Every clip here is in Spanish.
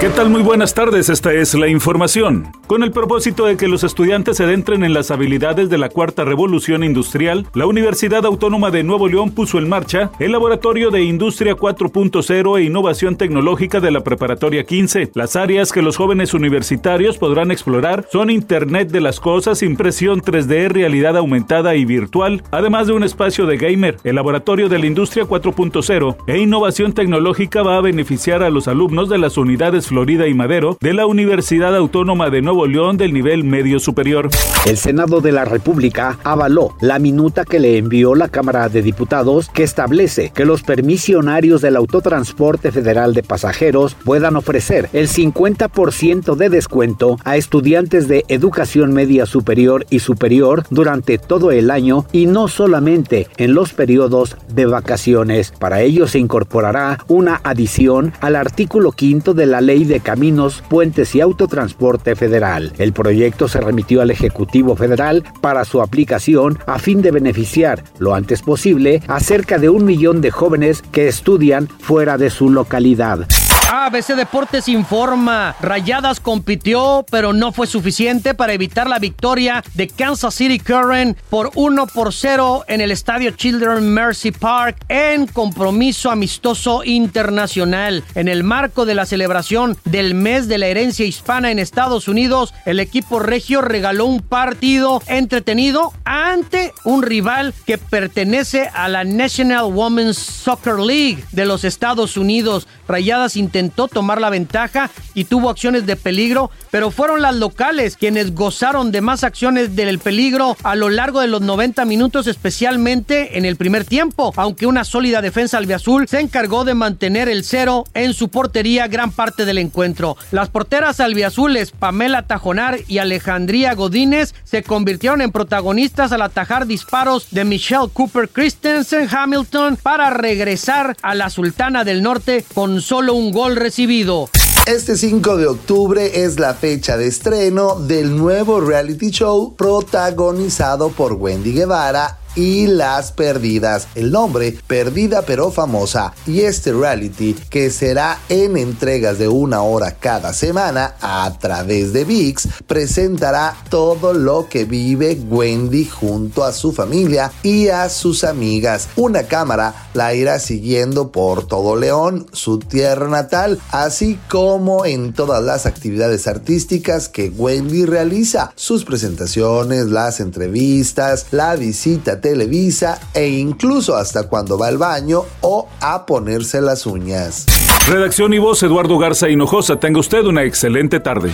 ¿Qué tal? Muy buenas tardes, esta es la información. Con el propósito de que los estudiantes se adentren en las habilidades de la cuarta revolución industrial, la Universidad Autónoma de Nuevo León puso en marcha el Laboratorio de Industria 4.0 e Innovación Tecnológica de la Preparatoria 15. Las áreas que los jóvenes universitarios podrán explorar son Internet de las Cosas, impresión 3D, realidad aumentada y virtual, además de un espacio de gamer. El Laboratorio de la Industria 4.0 e Innovación Tecnológica va a beneficiar a los alumnos de las unidades Florida y Madero de la Universidad Autónoma de Nuevo León del nivel medio superior. El Senado de la República avaló la minuta que le envió la Cámara de Diputados que establece que los permisionarios del autotransporte federal de pasajeros puedan ofrecer el 50% de descuento a estudiantes de educación media superior y superior durante todo el año y no solamente en los periodos de vacaciones. Para ello se incorporará una adición al artículo quinto de la ley de Caminos, Puentes y Autotransporte Federal. El proyecto se remitió al Ejecutivo Federal para su aplicación a fin de beneficiar lo antes posible a cerca de un millón de jóvenes que estudian fuera de su localidad. ABC Deportes informa, Rayadas compitió, pero no fue suficiente para evitar la victoria de Kansas City Current por 1 por 0 en el estadio Children Mercy Park en compromiso amistoso internacional. En el marco de la celebración del mes de la herencia hispana en Estados Unidos, el equipo regio regaló un partido entretenido ante un rival que pertenece a la National Women's Soccer League de los Estados Unidos. Rayadas intentó tomar la ventaja y tuvo acciones de peligro, pero fueron las locales quienes gozaron de más acciones del peligro a lo largo de los 90 minutos, especialmente en el primer tiempo, aunque una sólida defensa albiazul se encargó de mantener el cero en su portería gran parte del encuentro. Las porteras albiazules Pamela Tajonar y Alejandría Godínez se convirtieron en protagonistas al atajar disparos de Michelle Cooper Christensen Hamilton para regresar a la Sultana del Norte con solo un gol recibido. Este 5 de octubre es la fecha de estreno del nuevo reality show protagonizado por Wendy Guevara y Las Perdidas. El nombre, Perdida pero famosa. Y este reality, que será en entregas de una hora cada semana a través de VIX, presentará todo lo que vive Wendy junto a su familia y a sus amigas. Una cámara la irá siguiendo por todo León, su tierra natal, así como en todas las actividades artísticas que Wendy realiza. Sus presentaciones, las entrevistas, la visita Televisa e incluso hasta cuando va al baño o a ponerse las uñas. Redacción y voz Eduardo Garza Hinojosa. Tenga usted una excelente tarde.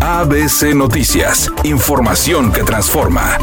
ABC Noticias. Información que transforma.